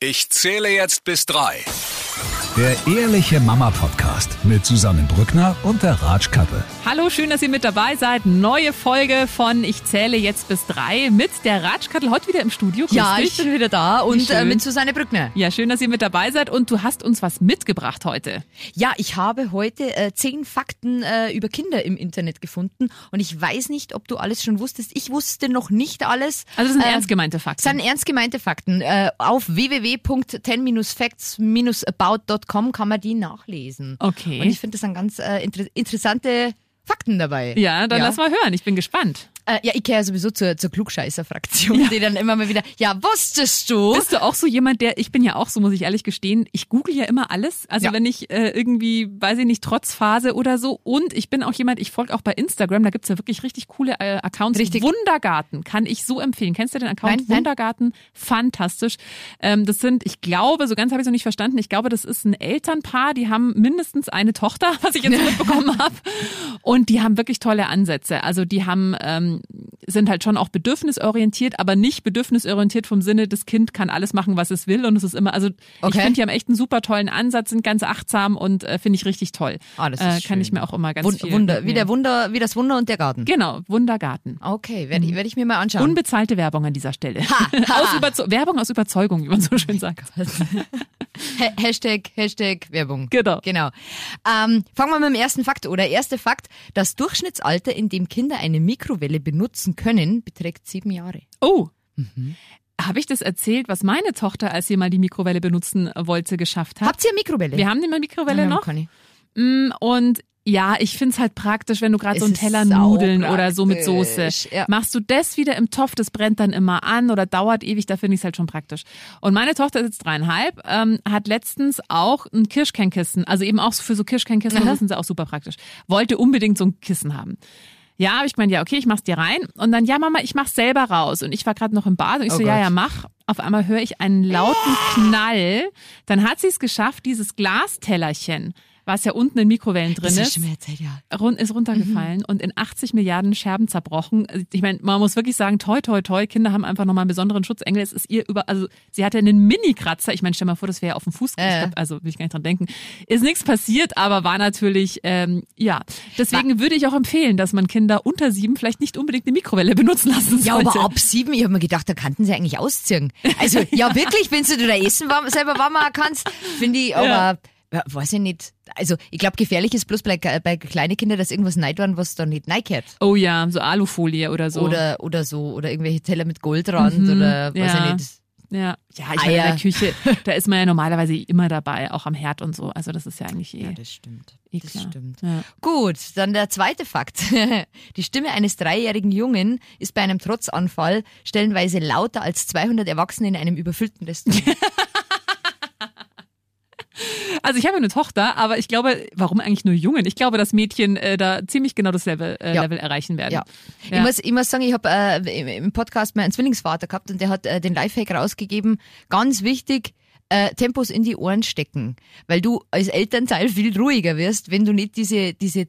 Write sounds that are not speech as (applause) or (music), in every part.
Ich zähle jetzt bis drei. Der Ehrliche Mama Podcast mit Susanne Brückner und der Ratschkattel. Hallo, schön, dass ihr mit dabei seid. Neue Folge von Ich zähle jetzt bis drei mit der Ratschkattel heute wieder im Studio. Grüß Ja, dich. ich bin wieder da und äh, mit Susanne Brückner. Ja, schön, dass ihr mit dabei seid und du hast uns was mitgebracht heute. Ja, ich habe heute äh, zehn Fakten äh, über Kinder im Internet gefunden und ich weiß nicht, ob du alles schon wusstest. Ich wusste noch nicht alles. Also das sind Äh, ernst gemeinte Fakten. Das sind ernst gemeinte Fakten. Äh, auf www.10-facts-about.com kann man die nachlesen. Okay. Und ich finde, das sind ganz äh, inter interessante Fakten dabei. ja, dann lass mal hören. Ich bin gespannt. Äh, ja, ich gehöre sowieso zur, zur Klugscheißer-Fraktion, die dann immer mal wieder, ja, wusstest du? Bist du auch so jemand, der, ich bin ja auch so, muss ich ehrlich gestehen, ich google ja immer alles. Also Ja. wenn ich äh, irgendwie, weiß ich nicht, trotz Phase oder so. Und ich bin auch jemand, ich folge auch bei Instagram, da gibt's ja wirklich richtig coole äh, Accounts. Richtig. Wundergarten kann ich so empfehlen. Kennst du den Account Nein, nein. Wundergarten? Fantastisch. Ähm, das sind, ich glaube, so ganz habe ich es noch nicht verstanden, ich glaube, das ist ein Elternpaar, die haben mindestens eine Tochter, (laughs) was ich jetzt (laughs) mitbekommen habe. Und die haben wirklich tolle Ansätze. Also die haben, ähm, sind halt schon auch bedürfnisorientiert, aber nicht bedürfnisorientiert vom Sinne, das Kind kann alles machen, was es will. Und es ist immer, also ich Okay. finde, die haben echt einen super tollen Ansatz, sind ganz achtsam und äh, finde ich richtig toll. Ah, das ist äh, kann schön. ich mir auch immer ganz Wund viel Wunder, wie der Wunder, wie das Wunder und der Garten. Genau, Wundergarten. Okay, werde ich, werd ich mir mal anschauen. Unbezahlte Werbung an dieser Stelle. (laughs) aus Überzeu Werbung aus Überzeugung, wie man so schön sagt. Ha- Hashtag, Hashtag Werbung. Genau. Genau. Ähm, fangen wir mit dem ersten Fakt oder erste Fakt. Das Durchschnittsalter, in dem Kinder eine Mikrowelle benutzen können, beträgt sieben Jahre. Oh. Mhm. Habe ich das erzählt, was meine Tochter, als sie mal die Mikrowelle benutzen wollte, geschafft hat? Habt ihr eine Mikrowelle? Wir haben mal Mikrowelle Ja, noch. Conny. Mm, Und ja, ich find's halt praktisch, wenn du gerade so einen Teller Nudeln oder so mit Soße ja. machst du das wieder im Topf, das brennt dann immer an oder dauert ewig, da finde ich es halt schon praktisch. Und meine Tochter ist jetzt dreieinhalb, ähm, hat letztens auch ein Kirschkernkissen, also eben auch so für so Kirschkernkissen, das sind sie auch super praktisch. Wollte unbedingt so ein Kissen haben. Ja, habe ich gemeint, ja, okay, ich mach's dir rein. Und dann, ja, Mama, ich mach's selber raus. Und ich war gerade noch im Bad und ich Oh so, ja, Gott. ja, mach. Auf einmal höre ich einen lauten Knall. Dann hat sie es geschafft, dieses Glastellerchen, was ja unten in Mikrowellen drin Das ist, ist schon erzählt, ja. ist runtergefallen und in 80 Milliarden Scherben zerbrochen. Ich meine, man muss wirklich sagen, toi, toi, toi, Kinder haben einfach nochmal einen besonderen Schutzengel. Es ist ihr über, also sie hatte einen Mini-Kratzer. Ich meine, stell mal vor, das wäre auf dem Fuß. Äh. Glaub, also will ich gar nicht dran denken. Ist nichts passiert, aber war natürlich, ähm, ja. Deswegen würde ich auch empfehlen, dass man Kinder unter sieben vielleicht nicht unbedingt eine Mikrowelle benutzen lassen Ja, sollte. aber ab sieben, ich habe mir gedacht, da kannten sie eigentlich ausziehen. Also, (laughs) ja, wirklich, wenn du da essen selber warm machen kannst, finde ich, aber, Ja. ja, weiß ich nicht. Also, ich glaube, gefährlich ist bloß bei, bei kleinen Kindern, dass irgendwas neid werden, was da nicht neigert. Oh ja, so Alufolie oder so. Oder, oder so, oder irgendwelche Teller mit Goldrand oder weiß ja. ich nicht. ja, ja, ich meine, in Eier. der Küche, da ist man ja normalerweise immer dabei, auch am Herd und so. Also das ist ja eigentlich eh. Ja, das stimmt. eh Das stimmt. Ja. Gut, dann der zweite Fakt. (laughs) Die Stimme eines dreijährigen Jungen ist bei einem Trotzanfall stellenweise lauter als 200 Erwachsene in einem überfüllten Restaurant. (laughs) Also ich habe eine Tochter, aber ich glaube, warum eigentlich nur Jungen? Ich glaube, dass Mädchen äh, da ziemlich genau dasselbe äh, Ja. Level erreichen werden. Ja. Ja. Ich, muss, ich muss sagen, ich habe äh, im- Podcast meinen Zwillingsvater gehabt und der hat äh, den Lifehack rausgegeben. Ganz wichtig, äh, Tempos in die Ohren stecken, weil du als Elternteil viel ruhiger wirst, wenn du nicht diese, diese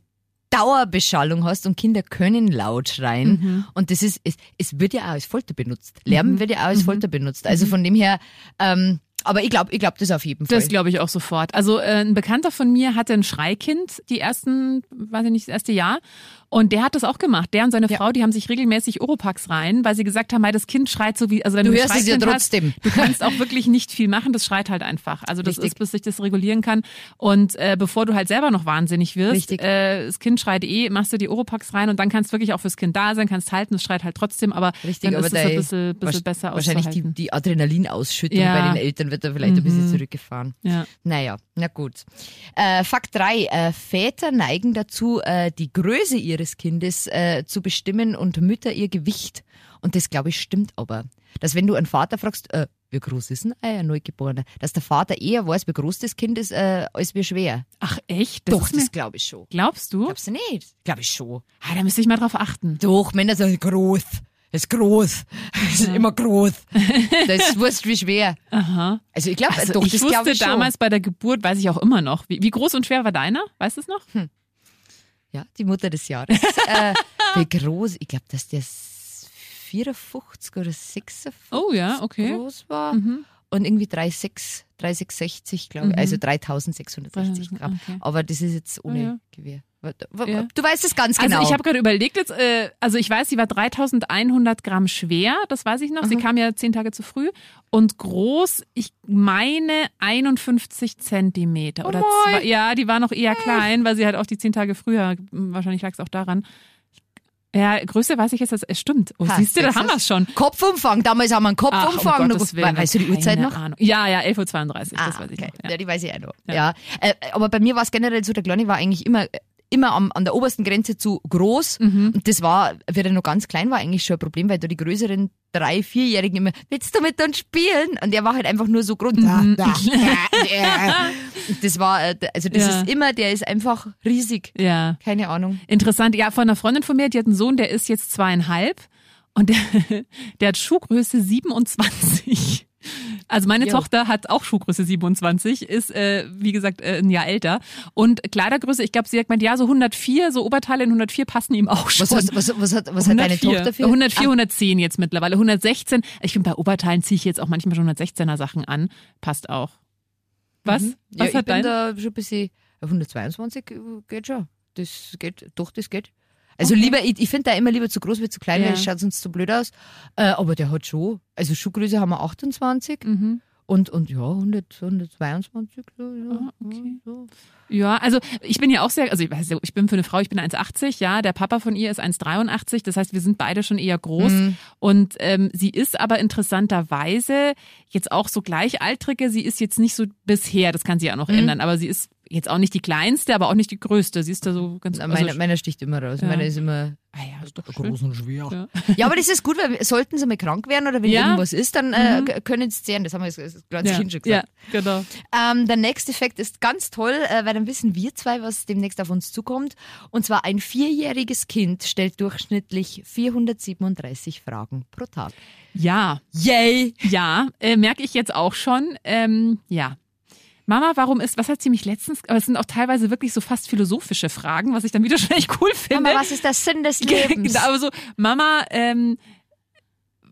Dauerbeschallung hast und Kinder können laut schreien. Mhm. Und das ist, es, es wird ja auch als Folter benutzt. Lärmen wird ja auch als Folter benutzt. Also von dem her, ähm, aber ich glaube, ich glaube das auf jeden Fall. Das glaube ich auch sofort. Also äh, ein Bekannter von mir hatte ein Schreikind die ersten, weiß ich nicht, das erste Jahr. Und der hat das auch gemacht. Der und seine Ja. Frau, die haben sich regelmäßig Oropax rein, weil sie gesagt haben, hey, das Kind schreit so wie, also wenn Du du, hörst es ja trotzdem. Hast, du kannst auch wirklich nicht viel machen, das schreit halt einfach. Also das Richtig. ist, bis sich das regulieren kann. Und äh, bevor du halt selber noch wahnsinnig wirst, äh, das Kind schreit eh, machst du die Oropax rein und dann kannst du wirklich auch fürs Kind da sein, kannst halten, es schreit halt trotzdem, aber Richtig, dann aber ist es ein bisschen, bisschen besser Wahrscheinlich die, die Adrenalinausschüttung Ja. bei den Eltern wird da vielleicht ein bisschen zurückgefahren. Ja. Naja, na gut. Äh, Fakt 3. Äh, Väter neigen dazu, äh, die Größe ihres Kindes äh, zu bestimmen und Mütter ihr Gewicht. Und das, glaube ich, stimmt aber. Dass wenn du einen Vater fragst, äh, wie groß ist denn ein Neugeborener, dass der Vater eher weiß, wie groß das Kind ist, äh, als wie schwer. Ach echt? Doch, ist mir- das glaube ich schon. Glaubst du? Glaubst du nicht? Glaube ich schon. Ah, da müsste ich mal drauf achten. Doch, Männer sagen groß. Das ist groß. Das ist immer groß. Das ist wurscht wie schwer. Aha. Also ich glaube, Also doch, ich das wusste ich schon. damals bei der Geburt, weiß ich auch immer noch. Wie, wie groß und schwer war deiner? Weißt du es noch? Ja, die Mutter des Jahres. (laughs) äh, wie groß? Ich glaube, dass der 54 oder 56 Oh ja, okay. groß war. und irgendwie 3,6, 3,660, glaube ich. Mhm. Also 3660 Gramm. Okay. Aber das ist jetzt ohne Ja. Gewehr. Ja. Du weißt es ganz Also genau. ich habe gerade überlegt jetzt, äh, also ich weiß, sie war 3100 Gramm schwer, das weiß ich noch. Sie kam ja zehn Tage zu früh. Und groß, ich meine 51 Zentimeter. Oder Oh moi. zwei, ja, die war noch eher klein, weil sie halt auch die zehn Tage früher, wahrscheinlich lag es auch daran. Ja, Größe weiß ich jetzt, es stimmt. Oh, siehst du, da haben wir es schon. Kopfumfang, damals haben wir einen Kopfumfang. um Willen, weißt du die Uhrzeit noch? Ahnung. Ja, ja, 11.32 Uhr, das Ah, weiß ich okay. noch. Ja. die weiß ich auch noch. Ja. Ja. Äh, aber bei mir war es generell so, der Kleine war eigentlich immer immer am, an der obersten Grenze zu groß. Mhm. Und das war, wie er noch ganz klein war, eigentlich schon ein Problem, weil da die größeren drei, vierjährigen immer, willst du mit uns spielen? Und er war halt einfach nur so groß. Mhm. Da, da, (laughs) da, das war, äh, also das Ja. ist immer, der ist einfach riesig. Ja. Keine Ahnung. Interessant. Ja, von einer Freundin von mir, die hat einen Sohn, der ist jetzt zweieinhalb und der, (laughs) der hat Schuhgröße 27. Also meine Jo. Tochter hat auch Schuhgröße 27, ist äh, wie gesagt äh, ein Jahr älter und Kleidergröße, ich glaube, sie hat gemeint, ja, so 104, so Oberteile in 104 passen ihm auch schon. Was, hast, was, was hat, was hat deine 104. Tochter für? 104, 110 jetzt mittlerweile. 116. Ich finde, bei Oberteilen ziehe ich jetzt auch manchmal schon 116er Sachen an. Passt auch. Was? Mhm. Was ja, ich hat bin dein? da schon ein bisschen, 122 geht schon. Das geht, doch, das geht. Also lieber, ich, ich finde da immer lieber zu groß wie zu klein, Ja. weil schaut sonst zu blöd aus. Äh, aber der hat schon, also Schuhgröße haben wir 28 Mhm. und, und ja, 100, 122. So, ja, Ah, okay. so. Ja, also ich bin ja auch sehr, also ich, weiß, ich bin für eine Frau, ich bin 1,80, ja, der Papa von ihr ist 1,83, das heißt, wir sind beide schon eher groß Mhm. und ähm, sie ist aber interessanterweise jetzt auch so gleichaltrige, sie ist jetzt nicht so bisher, das kann sie ja auch noch Mhm. ändern, aber sie ist jetzt auch nicht die kleinste, aber auch nicht die größte, sie ist da so ganz, also, Meiner, meiner sticht immer raus. Ja. Meiner ist immer. ah ja, ist doch schön. Groß und schwer. Ja. Ja, aber das ist gut, weil sollten sie mal krank werden oder wenn Ja. irgendwas ist, dann äh, k- können sie zehren. Das haben wir das ganze Ja, Kind schon ja, gesagt. genau. Ähm, der nächste Effekt ist ganz toll, äh, weil dann wissen wir zwei, was demnächst auf uns zukommt. Und zwar ein vierjähriges Kind stellt durchschnittlich 437 Fragen pro Tag. Ja, Yay! ja, äh, merke ich jetzt auch schon. Ähm, ja. Mama, warum ist, was hat sie mich letztens, aber es sind auch teilweise wirklich so fast philosophische Fragen, was ich dann wieder (laughs) schon echt cool finde. Mama, was ist der Sinn des (laughs) Lebens? Genau, aber so, Mama, ähm,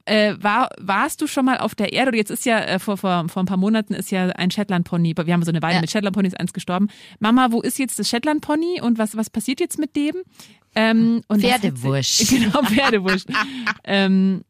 äh, war, warst du schon mal auf der Erde? Oder jetzt ist ja, äh, vor, vor, vor ein paar Monaten ist ja ein Shetland-Pony, wir haben so eine Weile Ja. mit Shetland-Ponys eins gestorben. Mama, wo ist jetzt das Shetland-Pony und was, was passiert jetzt mit dem? Ähm, Pferdewurst. (laughs) Genau, Pferdewurst. ähm,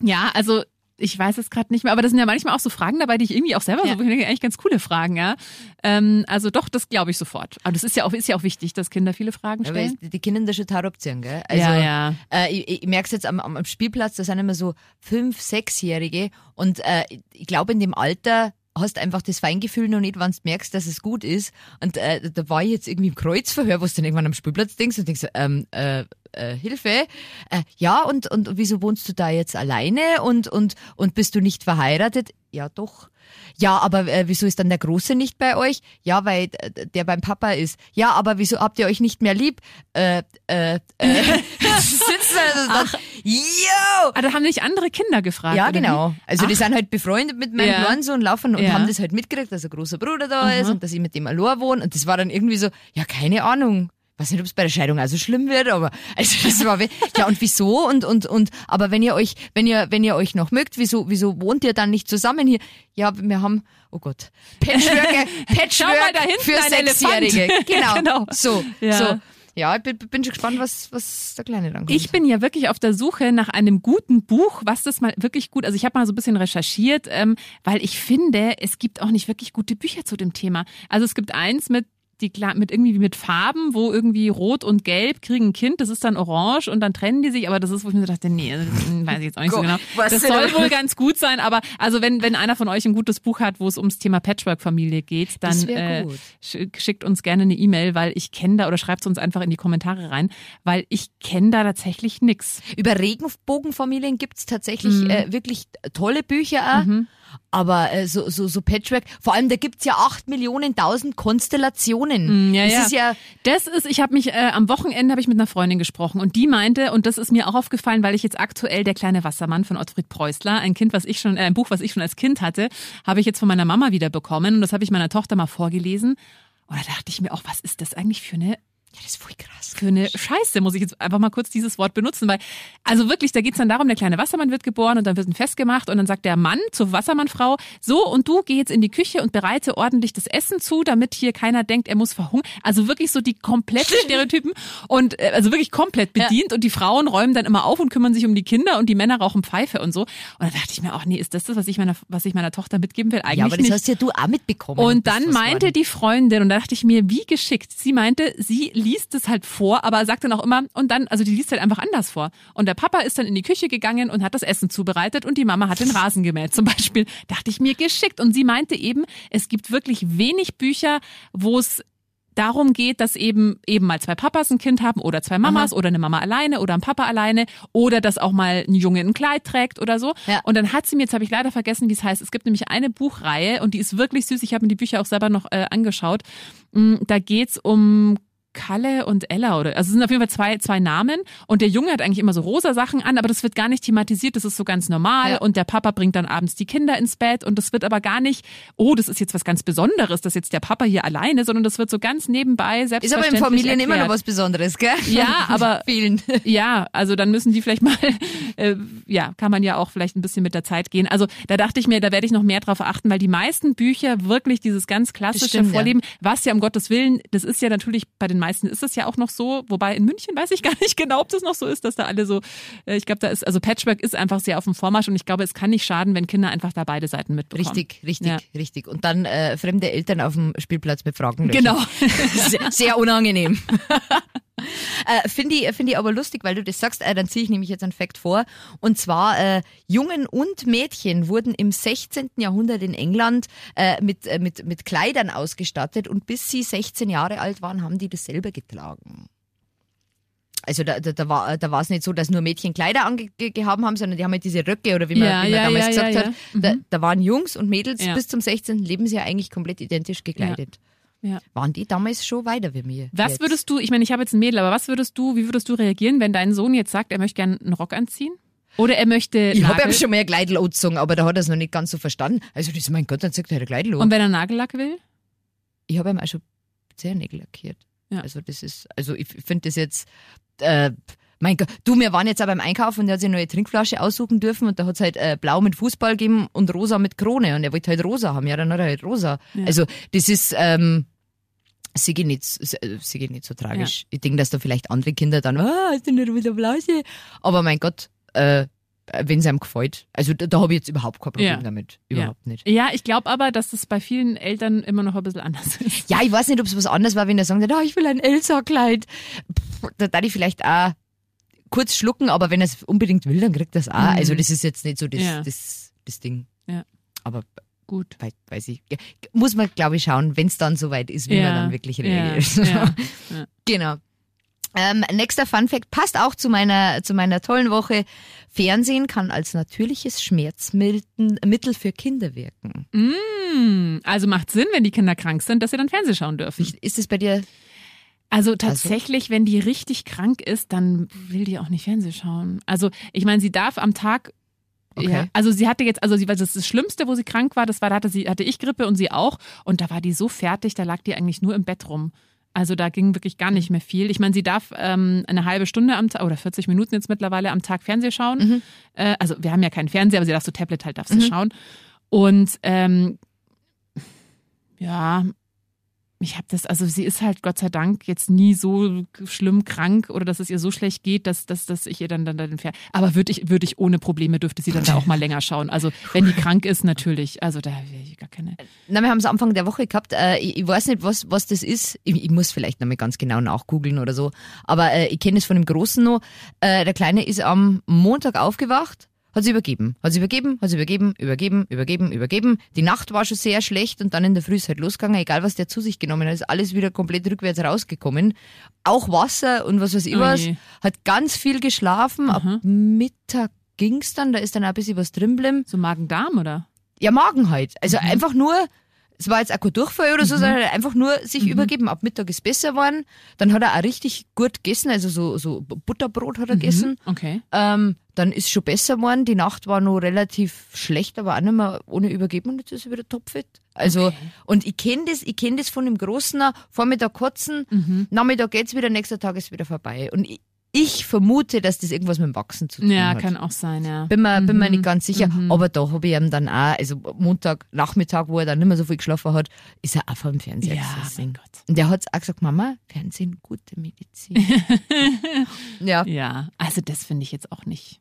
ja, also ich weiß es gerade nicht mehr, aber das sind ja manchmal auch so Fragen dabei, die ich irgendwie auch selber Ja. so, denke, eigentlich ganz coole Fragen, ja. Ähm, also doch, das glaube ich sofort. Aber das ist ja auch, ist ja auch wichtig, dass Kinder viele Fragen Aber stellen. die Kinder da schon abziehen, gell? Also, ja, ja. Äh, ich, ich merke es jetzt am, am Spielplatz, da sind immer so fünf, sechsjährige und äh, ich glaube in dem Alter hast einfach das Feingefühl noch nicht, wenn du merkst, dass es gut ist. Und äh, da war ich jetzt irgendwie im Kreuzverhör, wo du dann irgendwann am Spielplatz denkst und denkst, ähm, äh, äh, Hilfe. Äh, ja, und, und wieso wohnst du da jetzt alleine und, und, und bist du nicht verheiratet? Ja, doch. Ja, aber äh, wieso ist dann der Große nicht bei euch? Ja, weil äh, der beim Papa ist. Ja, aber wieso habt ihr euch nicht mehr lieb? Äh, äh, äh. Sitzen also dann, yo! Ah, da haben nicht andere Kinder gefragt. Ja, oder wie? genau. Also die Ach. sind halt befreundet mit meinem Ja. Sohn, laufen und Ja. haben das halt mitgekriegt, dass ein großer Bruder da Aha. ist und dass ich mit dem allein wohne. Und das war dann irgendwie so, ja, keine Ahnung. Weiß nicht, ob es bei der Scheidung auch so schlimm wird, aber (laughs) also das war ja und wieso und und und aber wenn ihr euch wenn ihr wenn ihr euch noch mögt, wieso wieso wohnt ihr dann nicht zusammen hier? Ja, wir haben oh Gott (laughs) Patchwork Patchwork für Sechsjährige. Genau. (laughs) Genau. So Ja. so ja, ich bin, bin schon gespannt, was was der Kleine dann kommt. Ich bin ja wirklich auf der Suche nach einem guten Buch, was das mal wirklich gut, also ich habe mal so ein bisschen recherchiert, ähm, weil ich finde, es gibt auch nicht wirklich gute Bücher zu dem Thema. Also es gibt eins mit die mit irgendwie mit Farben, wo irgendwie rot und gelb kriegen ein Kind, das ist dann orange und dann trennen die sich, aber das ist, wo ich mir dachte, nee, das (laughs) weiß ich jetzt auch nicht so genau. Das soll wohl ganz gut sein, aber also wenn wenn einer von euch ein gutes Buch hat, wo es ums Thema Patchwork-Familie geht, dann äh, schickt uns gerne eine E-Mail, weil ich kenne da oder schreibt es uns einfach in die Kommentare rein, weil ich kenne da tatsächlich nix. Über Regenbogenfamilien gibt's tatsächlich Mhm. äh, wirklich tolle Bücher auch. Aber äh, so, so, so Patchwork, vor allem da gibt's ja acht Millionen tausend Konstellationen. Mm, ja, das ja. ist ja, Das ist, ich habe mich äh, am Wochenende habe ich mit einer Freundin gesprochen und die meinte und das ist mir auch aufgefallen, weil ich jetzt aktuell der kleine Wassermann von Ottfried Preußler, ein Kind, was ich schon, äh, ein Buch, was ich schon als Kind hatte, habe ich jetzt von meiner Mama wieder bekommen und das habe ich meiner Tochter mal vorgelesen. Und da dachte ich mir auch, was ist das eigentlich für eine Ja, das ist voll krass. für eine Scheiße, muss ich jetzt einfach mal kurz dieses Wort benutzen, weil, also wirklich, da geht's dann darum, der kleine Wassermann wird geboren und dann wird ein Fest gemacht und dann sagt der Mann zur Wassermannfrau, so und du geh jetzt in die Küche und bereite ordentlich das Essen zu, damit hier keiner denkt, er muss verhungern. Also wirklich so die kompletten (laughs) Stereotypen und äh, also wirklich komplett bedient und die Frauen räumen dann immer auf und kümmern sich um die Kinder und die Männer rauchen Pfeife und so. Und dann dachte ich mir auch, nee, ist das das, was ich meiner, was ich meiner Tochter mitgeben will? Eigentlich Ja, aber das nicht. hast ja du auch mitbekommen. Und dann meinte die Freundin, und da dachte ich mir, wie geschickt. Sie meinte, sie liest es halt vor, aber sagt dann auch immer, und dann, also die liest halt einfach anders vor. Und der Papa ist dann in die Küche gegangen und hat das Essen zubereitet und die Mama hat den Rasen gemäht zum Beispiel. Dachte ich mir geschickt. Und sie meinte eben, es gibt wirklich wenig Bücher, wo es darum geht, dass eben eben mal zwei Papas ein Kind haben oder zwei Mamas oder eine Mama alleine oder ein Papa alleine oder dass auch mal ein Junge ein Kleid trägt oder so. Ja. Und dann hat sie mir, jetzt habe ich leider vergessen, wie es heißt, es gibt nämlich eine Buchreihe und die ist wirklich süß. Ich habe mir die Bücher auch selber noch äh, angeschaut. Mm, Da geht's um Kalle und Ella oder also es sind auf jeden Fall zwei zwei Namen und der Junge hat eigentlich immer so rosa Sachen an, aber das wird gar nicht thematisiert, das ist so ganz normal Ja. und der Papa bringt dann abends die Kinder ins Bett und das wird aber gar nicht, oh, das ist jetzt was ganz Besonderes, dass jetzt der Papa hier alleine, sondern das wird so ganz nebenbei Ist aber selbstverständlich in Familien immer noch erklärt. was Besonderes, gell? Ja, aber- (laughs) Vielen. Ja, also dann müssen die vielleicht mal, äh, ja, kann man ja auch vielleicht ein bisschen mit der Zeit gehen. Also da dachte ich mir, da werde ich noch mehr drauf achten, weil die meisten Bücher wirklich dieses ganz klassische stimmt, ja. Vorleben, was ja um Gottes Willen, das ist ja natürlich, bei den meisten ist es ja auch noch so, wobei in München weiß ich (laughs) gar nicht genau, ob das noch so ist, dass da alle so, äh, ich glaube, da ist, also Patchwork ist einfach sehr auf dem Vormarsch und ich glaube, es kann nicht schaden, wenn Kinder einfach da beide Seiten mitbekommen. Richtig, richtig, Ja. richtig. Und dann äh, fremde Eltern auf dem Spielplatz befragen. Genau. (laughs) Sehr, sehr unangenehm. (laughs) äh, Finde ich, find ich aber lustig, weil du das sagst, äh, dann ziehe ich nämlich jetzt einen Fakt vor. Und zwar, äh, Jungen und Mädchen wurden im 16. Jahrhundert in England äh, mit, äh, mit, mit Kleidern ausgestattet und bis sie 16 Jahre alt waren, haben die dasselbe getragen. Also da, da, da war da war es nicht so, dass nur Mädchen Kleider angehaben haben, sondern die haben halt diese Röcke oder wie man, Ja, wie man ja, damals ja, gesagt hat. ja. Da, da waren Jungs und Mädels bis zum 16. Lebensjahr eigentlich komplett identisch gekleidet. Ja. Waren die damals schon weiter wie mir? Was jetzt? würdest du, ich meine, ich habe jetzt ein Mädel, aber was würdest du, wie würdest du reagieren, wenn dein Sohn jetzt sagt, er möchte gerne einen Rock anziehen? Oder er möchte Ich habe ihm schon mehr Kleidel angezogen, aber da hat er es noch nicht ganz so verstanden. Also das, mein Gott, dann sagt er, er hat Kleidel an. Und wenn er Nagellack will? Ich habe ihm auch schon Zehennägel lackiert. Ja. Also das ist, also ich finde das jetzt, äh, mein Gott, du, wir waren jetzt auch beim Einkaufen und der hat sich eine neue Trinkflasche aussuchen dürfen und da hat es halt äh, blau mit Fußball gegeben und rosa mit Krone und er wollte halt rosa haben. Ja, dann hat er halt rosa. Ja. Also das ist, ähm, sie geht nicht, sie geht nicht so tragisch. Ich denke, dass da vielleicht andere Kinder dann, ah, hast du nicht wieder Blase? Aber mein Gott, äh, wenn es einem gefällt. Also da, da habe ich jetzt überhaupt kein Problem Ja. damit. Überhaupt nicht. Ja, ich glaube aber, dass das bei vielen Eltern immer noch ein bisschen anders (laughs) ist. Ja, ich weiß nicht, ob es was anderes war, wenn er sagt, ah, ich will ein Elsa-Kleid. Da darf ich vielleicht auch kurz schlucken, aber wenn er es unbedingt will, dann kriegt er es auch. Mhm. Also das ist jetzt nicht so das, Ja. das, das Ding. Ja. Aber Gut. wei- weiß ich. Muss man, glaube ich, schauen, wenn es dann soweit ist, wie Ja, man dann wirklich ja, reagiert. (laughs) ja, Genau. Ähm, nächster Fun Fact passt auch zu meiner, zu meiner tollen Woche. Fernsehen kann als natürliches Schmerzmittel für Kinder wirken. Hm, also macht Sinn, wenn die Kinder krank sind, dass sie dann Fernsehen schauen dürfen. Ist es bei dir Also tatsächlich, wenn die richtig krank ist, dann will die auch nicht Fernsehen schauen. Also ich meine, sie darf am Tag Okay. Ja, also sie hatte jetzt, also sie war das, das Schlimmste, wo sie krank war, das war, da hatte sie, hatte ich Grippe und sie auch. Und da war die so fertig, da lag die eigentlich nur im Bett rum. Also da ging wirklich gar nicht mehr viel. Ich meine, sie darf ähm, eine halbe Stunde am Tag oder 40 Minuten jetzt mittlerweile am Tag Fernsehen schauen. Äh, also wir haben ja keinen Fernseher, aber sie darf so Tablet halt darf sie schauen. Und ähm, ja, ich habe das, also sie ist halt Gott sei Dank jetzt nie so schlimm krank oder dass es ihr so schlecht geht, dass, dass, dass ich ihr dann, dann, dann Fer Aber würde ich, würde ich ohne Probleme, dürfte sie dann da auch mal länger schauen. Also wenn die krank ist, natürlich. Also da wäre ich gar keine. Na, wir haben es Anfang der Woche gehabt. Äh, ich, ich weiß nicht, was, was das ist. Ich, ich muss vielleicht nochmal ganz genau nachgoogeln oder so. Aber äh, ich kenne es von dem Großen noch. Äh, der Kleine ist am Montag aufgewacht, hat sie übergeben. Hat sie übergeben, hat sie übergeben, übergeben, übergeben, übergeben. Die Nacht war schon sehr schlecht und dann in der Früh ist halt losgegangen. Egal, was der zu sich genommen hat, ist alles wieder komplett rückwärts rausgekommen. Auch Wasser und was weiß ich was. Hat ganz viel geschlafen. Ab Mittag ging's dann, da ist dann auch ein bisschen was drin geblieben. So Magen-Darm oder? Ja, Magen halt. Also Mhm. einfach nur es war jetzt auch kein Durchfall oder so, sondern einfach nur sich übergeben. Ab Mittag ist besser geworden. Dann hat er auch richtig gut gegessen, also so, so Butterbrot hat er gegessen. Okay. Ähm, dann ist schon besser geworden. Die Nacht war noch relativ schlecht, aber auch nicht mehr ohne Übergeben und jetzt ist er wieder topfit. Also, und ich kenne das, ich kenne das von dem Großen, Vormittag kotzen, Nachmittag geht's wieder, nächster Tag ist wieder vorbei. Und ich, ich vermute, dass das irgendwas mit dem Wachsen zu tun Ja, hat. kann auch sein, ja. Bin mir, bin mir nicht ganz sicher. Aber da habe ich ihm dann auch, also Montag, Nachmittag, wo er dann nicht mehr so viel geschlafen hat, ist er auch vor dem Fernseher Ja, gesessen. mein Gott. Und der hat auch gesagt, Mama, Fernsehen, gute Medizin. (laughs) ja. Ja, also das finde ich jetzt auch nicht.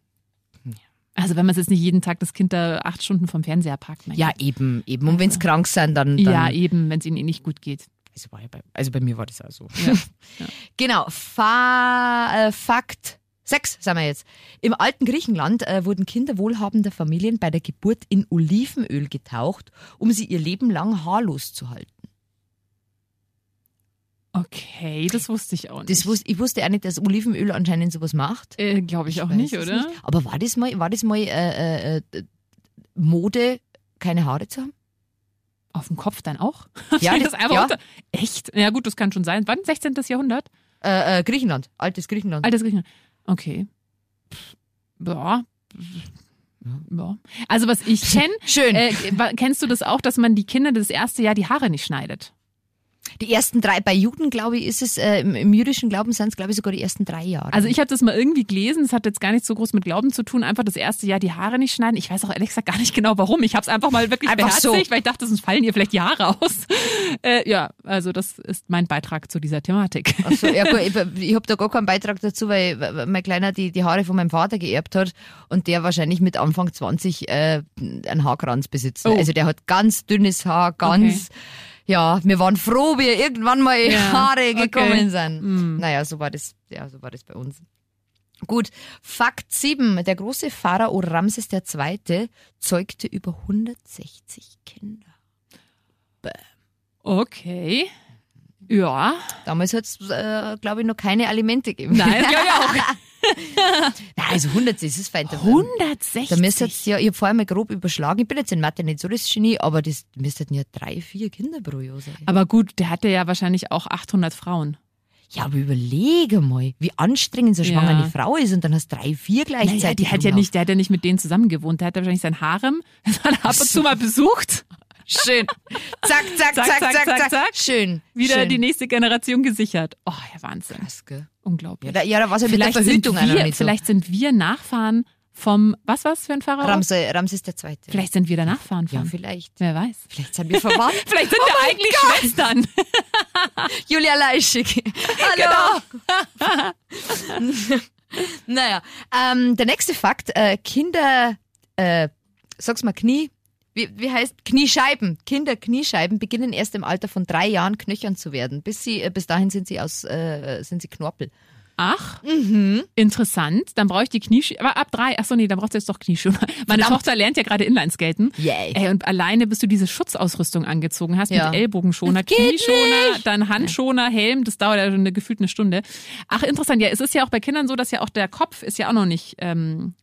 Also wenn man jetzt nicht jeden Tag das Kind da acht Stunden vom Fernseher parkt. mein Ja, Gott. eben, eben. Und wenn's krank sind, dann, dann ja, eben, wenn es ihnen eh nicht gut geht. Also, ja bei, also bei mir war das auch so. Ja, (laughs) Genau, Fa äh, Fakt 6 sind wir jetzt. Im alten Griechenland äh, wurden Kinder wohlhabender Familien bei der Geburt in Olivenöl getaucht, um sie ihr Leben lang haarlos zu halten. Okay, das wusste ich auch nicht. Das wus ich wusste auch nicht, dass Olivenöl anscheinend sowas macht. äh, Glaube ich, auch weiß nicht, oder? Aber war das mal, war das mal äh, äh, äh, Mode, keine Haare zu haben? Auf dem Kopf dann auch? (laughs) Ja, das einfach ja. unter. Echt? Ja gut, das kann schon sein. Wann? 16. Jahrhundert? Äh, äh, Griechenland, altes Griechenland. Altes Griechenland. Okay. Ja. Ja. Also was ich (laughs) kenne, Schön. äh, kennst du das auch, dass man die Kinder das erste Jahr die Haare nicht schneidet? Die ersten drei, bei Juden, glaube ich, ist es, äh, im, im jüdischen Glauben sind es, glaube ich, sogar die ersten drei Jahre. Also ich habe das mal irgendwie gelesen, es hat jetzt gar nicht so groß mit Glauben zu tun, einfach das erste Jahr die Haare nicht schneiden. Ich weiß auch ehrlich gesagt gar nicht genau warum. Ich habe es einfach mal wirklich Einfach so. beherzigt, weil ich dachte, sonst fallen ihr vielleicht die Haare aus. (laughs) Äh, ja, also das ist mein Beitrag zu dieser Thematik. Ach so, ja gut, (laughs) ich, ich habe da gar keinen Beitrag dazu, weil mein Kleiner die, die Haare von meinem Vater geerbt hat und der wahrscheinlich mit Anfang 20 äh, einen Haarkranz besitzt. Oh. Also der hat ganz dünnes Haar, ganz, ja, wir waren froh, wie irgendwann mal Ja, Haare okay. gekommen sind. Mm. Naja, so war das, ja, so war das bei uns. Gut, Fakt 7. Der große Pharao Ramses II. zeugte über 160 Kinder. Okay. Ja. Damals hat es, äh, glaube ich, noch keine Alimente gegeben. Nein, glaube ich auch. (laughs) Nein, also 100, das ist fein. Da- 160. Da müsst jetzt ja, ich habe vorher mal grob überschlagen, ich bin jetzt in Mathe nicht so das Genie, aber das müssten ja drei, vier Kinder pro Jahr sein. Aber gut, der hatte ja wahrscheinlich auch 800 Frauen. Ja, aber überlege mal, wie anstrengend so schwanger Ja. eine Frau ist und dann hast du drei, vier gleichzeitig. Naja, die hat ja nicht, der hat ja nicht mit denen zusammen gewohnt. Der hat ja wahrscheinlich sein Harem dann ab und zu mal besucht. Schön. Zack, zack, zack, zack, zack, zack. Schön. Wieder Schön. die nächste Generation gesichert. Oh, ja, Wahnsinn. Krass, gell? Unglaublich. Ja, da, ja, da war es ja mit der vielleicht sind, Verhütung noch wir, vielleicht sind wir Nachfahren vom, was war's für ein Pharao? Ramse, Ramses der Zweite. Vielleicht sind wir da Nachfahren Ja, von. vielleicht. Wer weiß. Vielleicht sind wir verwandt. (laughs) Vielleicht sind wir eigentlich Schwestern. (laughs) Julia Leischig. (laughs) Hallo. naja, ähm, der nächste Fakt. Äh, Kinder, äh, sag's mal Knie, wie, wie heißt Kniescheiben? Kinder Kniescheiben beginnen erst im Alter von drei Jahren knöchern zu werden. Bis sie, äh, bis dahin sind sie aus, äh, sind sie Knorpel. Ach, Mhm. interessant. Dann brauche ich die Knieschuhe. Aber ab drei, ach so, nee, dann brauchst du jetzt doch Knieschuhe. (laughs) Meine Verdammt. Tochter lernt ja gerade Inlineskaten. Yay. Ey, und alleine, bis du diese Schutzausrüstung angezogen hast, Ja. mit Ellbogenschoner, Knieschoner, nicht. dann Handschoner, Helm, das dauert ja schon eine gefühlt eine Stunde. Ach, interessant. Ja, es ist ja auch bei Kindern so, dass ja auch der Kopf ist ja auch noch nicht, ähm,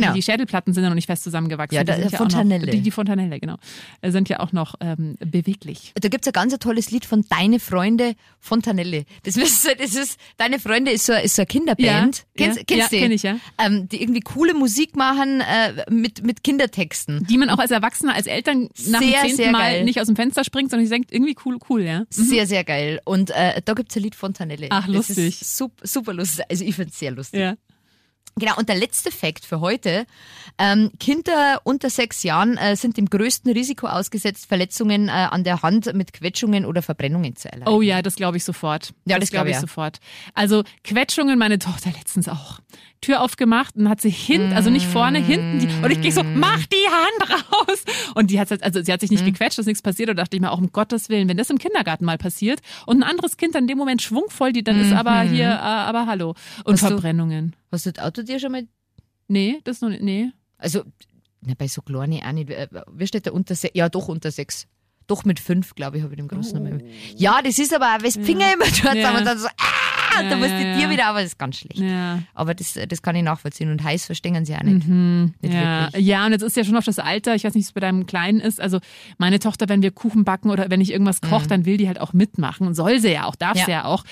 Genau. die Schädelplatten sind ja noch nicht fest zusammengewachsen. Ja, die da- sind ja Fontanelle. Noch, die, die Fontanelle, genau. Äh, Sind ja auch noch ähm, beweglich. Da gibt's ein ganz tolles Lied von Deine Freunde Fontanelle. Das, (laughs) ist, das ist, Deine Freunde ist so, ist so eine Kinderband. Ja, kennst ja, kennst ja, du? kenn ich, ja. Ähm, die irgendwie coole Musik machen äh, mit, mit Kindertexten. Die man auch als Erwachsener, als Eltern nach Sehr, dem zehnten Mal geil. nicht aus dem Fenster springt, sondern ich denkt, irgendwie cool, cool, ja. Sehr, sehr geil. Und äh, da gibt's ein Lied Fontanelle. Ach, Das lustig. ist super, super lustig. Also ich find's sehr lustig. Ja. Genau, und der letzte Fakt für heute. Ähm, Kinder unter sechs Jahren äh, sind dem größten Risiko ausgesetzt, Verletzungen äh, an der Hand mit Quetschungen oder Verbrennungen zu erleiden. Oh ja, das glaube ich sofort. Ja, das glaub glaube ich ich ja. sofort. Also Quetschungen, meine Tochter letztens auch. Tür aufgemacht und hat sie hinten, also nicht vorne, hinten. Die, und ich gehe so, mach die Hand raus. Und die hat also sie hat sich nicht Mhm. gequetscht, dass nichts passiert. Und dachte ich mir auch um Gottes Willen, wenn das im Kindergarten mal passiert und ein anderes Kind dann in dem Moment schwungvoll, die dann ist aber hier, äh, aber hallo. Und Mhm. Hast du- Verbrennungen. Hast du das Auto dir schon mal Nee, das noch nicht. Nee. Also, na, bei so kleinen auch nicht. Äh, Wie steht da unter sechs? Ja, doch unter sechs. Doch mit fünf, glaube ich, habe ich dem Großen oh. Ja, das ist aber die Finger immer dort Ja. haben und dann so, ah! Und da Ja, musst du dir wieder, aber das ist ganz schlecht. Aber das, das kann ich nachvollziehen und heiß verstehen sie auch nicht. nicht Ja, wirklich. ja, und jetzt ist ja schon auf das Alter, ich weiß nicht, es bei deinem Kleinen ist. Also meine Tochter, wenn wir Kuchen backen oder wenn ich irgendwas koche, dann will die halt auch mitmachen. Soll sie ja auch, darf Mhm. Ja. sie ja auch.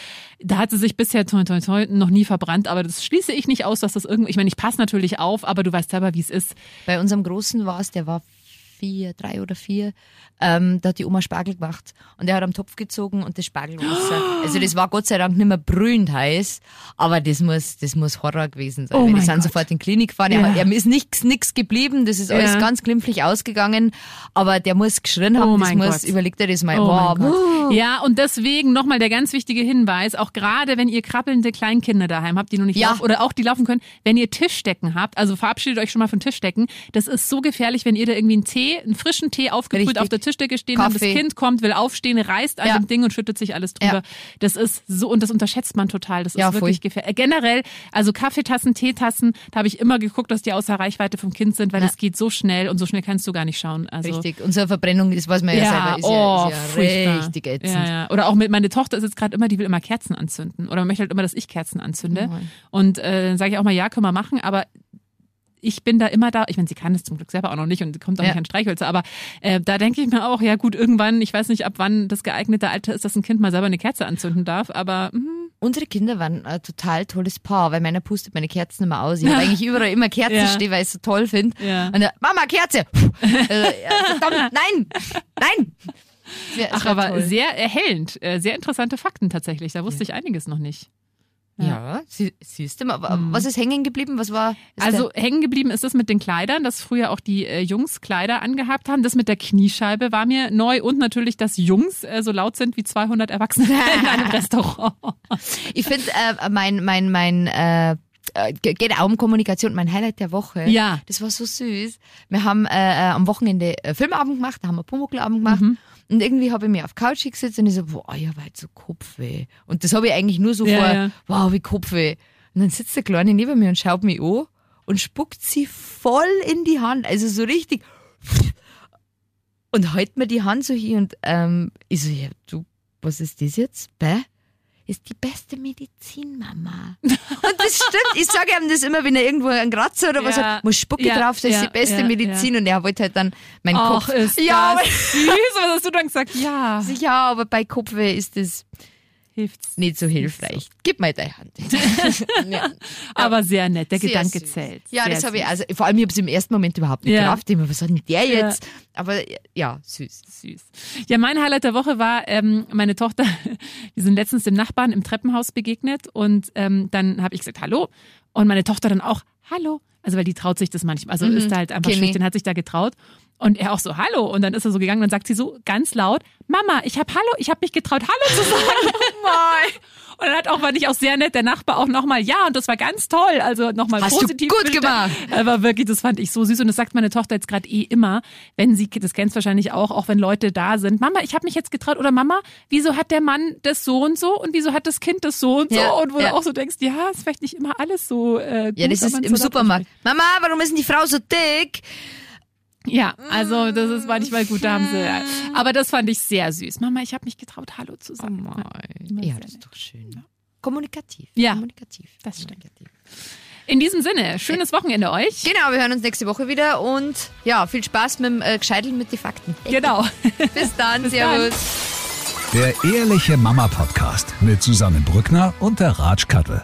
Da hat sie sich bisher toi, toi, toi, noch nie verbrannt, aber das schließe ich nicht aus, dass das irgendwie, ich meine, ich passe natürlich auf, aber du weißt selber, wie es ist. Bei unserem Großen war es, der war vier, drei oder vier, ähm, da hat die Oma Spargel gemacht und er hat am Topf gezogen und das Spargelwasser. (gasps) Also das war Gott sei Dank nicht mehr brühend heiß, aber das muss, das muss Horror gewesen sein. Oh die sind Gott. sofort in die Klinik gefahren. Ja. Er, er ist nichts nix geblieben, das ist alles Ja. ganz glimpflich ausgegangen, aber der muss geschrien haben, Oh das muss, Gott. überlegt er das mal. Oh wow, mein Gott. Ja, und deswegen nochmal der ganz wichtige Hinweis, auch gerade wenn ihr krabbelnde Kleinkinder daheim habt, die noch nicht Ja. laufen oder auch die laufen können, wenn ihr Tischdecken habt, also verabschiedet euch schon mal von Tischdecken, das ist so gefährlich, wenn ihr da irgendwie einen Tee, einen frischen Tee aufgebrüht Richtig. auf der Tischdecke stehen habt, das Kaffee. Kind kommt, will aufstehen, reißt an Ja. dem Ding und schüttet sich alles drüber. Ja. Das ist so, und das unterschätzt man total, das ist Ja, wirklich gefährlich. Äh, generell, also Kaffeetassen, Teetassen, da habe ich immer geguckt, dass die außer Reichweite vom Kind sind, weil das geht so schnell und so schnell kannst du gar nicht schauen. Also, Richtig. Unsere Verbrennung, das weiß man ja, selber, ist oh, ja, ist ja richtig ätzend. Oder auch mit, meine Tochter ist jetzt gerade immer, die will immer Kerzen anzünden. Oder möchte halt immer, dass ich Kerzen anzünde. Oh. Und äh, dann sage ich auch mal, ja, können wir machen, aber ich bin da immer da, ich meine, sie kann es zum Glück selber auch noch nicht und kommt auch Ja. nicht an Streichhölzer, aber äh, da denke ich mir auch, ja gut, irgendwann, ich weiß nicht, ab wann das geeignete Alter ist, dass ein Kind mal selber eine Kerze anzünden darf, aber hm, Unsere Kinder waren ein total tolles Paar, weil meiner pustet meine Kerzen immer aus. Ich habe eigentlich überall immer Kerzen Ja. stehen, weil ich es so toll finde. Ja. Und er, Mama, Kerze! ja, verdammt, (laughs) nein! Nein! Ja, es ach, aber toll. sehr erhellend, äh, sehr interessante Fakten tatsächlich, da wusste ich einiges noch nicht. Ja, sie, siehst du mal. aber Was ist hängen geblieben? Was war. Also hängen geblieben ist das mit den Kleidern, dass früher auch die äh, Jungs Kleider angehabt haben. Das mit der Kniescheibe war mir neu und natürlich, dass Jungs äh, so laut sind wie 200 Erwachsene (laughs) in einem Restaurant. ich finde, äh, mein, mein, mein, äh, äh, ge- geht auch um Kommunikation. Mein Highlight der Woche. Ja. Das war so süß. Wir haben äh, äh, am Wochenende äh, Filmabend gemacht, da haben wir Pumuckl-Abend gemacht. Mhm. Und irgendwie habe ich mir auf Couch gesetzt und ich so, boah, ich habe halt so Kopfweh. Und das habe ich eigentlich nur so Ja, vor, ja. wow, wie Kopfweh. Und dann sitzt der Kleine neben mir und schaut mich an und spuckt sie voll in die Hand. Also so richtig. Und hält mir die Hand so hier und ähm, ich so, ja, du, was ist das jetzt? Bäh? Ist die beste Medizin, Mama. Und (laughs) das stimmt. Ich sage ihm das immer, wenn er irgendwo einen Kratzer oder was Ja. hat, muss Spucke Ja, drauf, das ist ja, die beste Medizin. Und er wollte halt dann meinen Kopf. ist ja, das süß. Was hast du dann gesagt? Ja, aber, ja, aber bei Kopfweh ist das hilft's. nicht so hilfreich. Gib mal deine Hand. (laughs) ja. Aber sehr nett, der Sehr Gedanke süß. zählt. Ja, sehr das habe ich, also vor allem, ich habe es im ersten Moment überhaupt nicht Ja. gerafft. Ich hab mir, was hat denn der Ja. jetzt? Aber ja, süß. Süß. Ja, mein Highlight der Woche war, ähm, meine Tochter, wir sind letztens dem Nachbarn im Treppenhaus begegnet und ähm, dann habe ich gesagt, hallo. Und meine Tochter dann auch, hallo. Also weil die traut sich das manchmal. Also ist da halt einfach ich. schüchtern, hat sich da getraut. Und er auch so, hallo. Und dann ist er so gegangen und dann sagt sie so ganz laut, Mama, ich habe Hallo, ich habe mich getraut, Hallo zu sagen. (laughs) und dann hat auch, fand ich auch sehr nett, der Nachbar auch nochmal, ja, und das war ganz toll. Also nochmal positiv. gut gemacht. Aber wirklich, das fand ich so süß. Und das sagt meine Tochter jetzt gerade eh immer, wenn sie, das kennst du wahrscheinlich auch, auch wenn Leute da sind. Mama, ich habe mich jetzt getraut. Oder Mama, wieso hat der Mann das so und so? Und wieso hat das Kind das so und so? Ja, und wo ja. du auch so denkst, ja, ist vielleicht nicht immer alles so äh, gut. Ja, das ist im auch Supermarkt. Mama, warum ist denn die Frau so dick? Ja, also das ist manchmal gut, da haben sie. Aber das fand ich sehr süß. Mama, ich habe mich getraut, Hallo zu sagen. Ja, Ja, sehr das ist doch schön. Kommunikativ. Ja. Kommunikativ. Das stimmt. Kommunikativ. In diesem Sinne, schönes Wochenende euch. Genau, wir hören uns nächste Woche wieder und ja, viel Spaß mit dem äh, Gescheideln mit den Fakten. Genau. (laughs) Bis dann, Bis Servus. Der Ehrliche Mama Podcast mit Susanne Brückner und der Ratsch Kattel.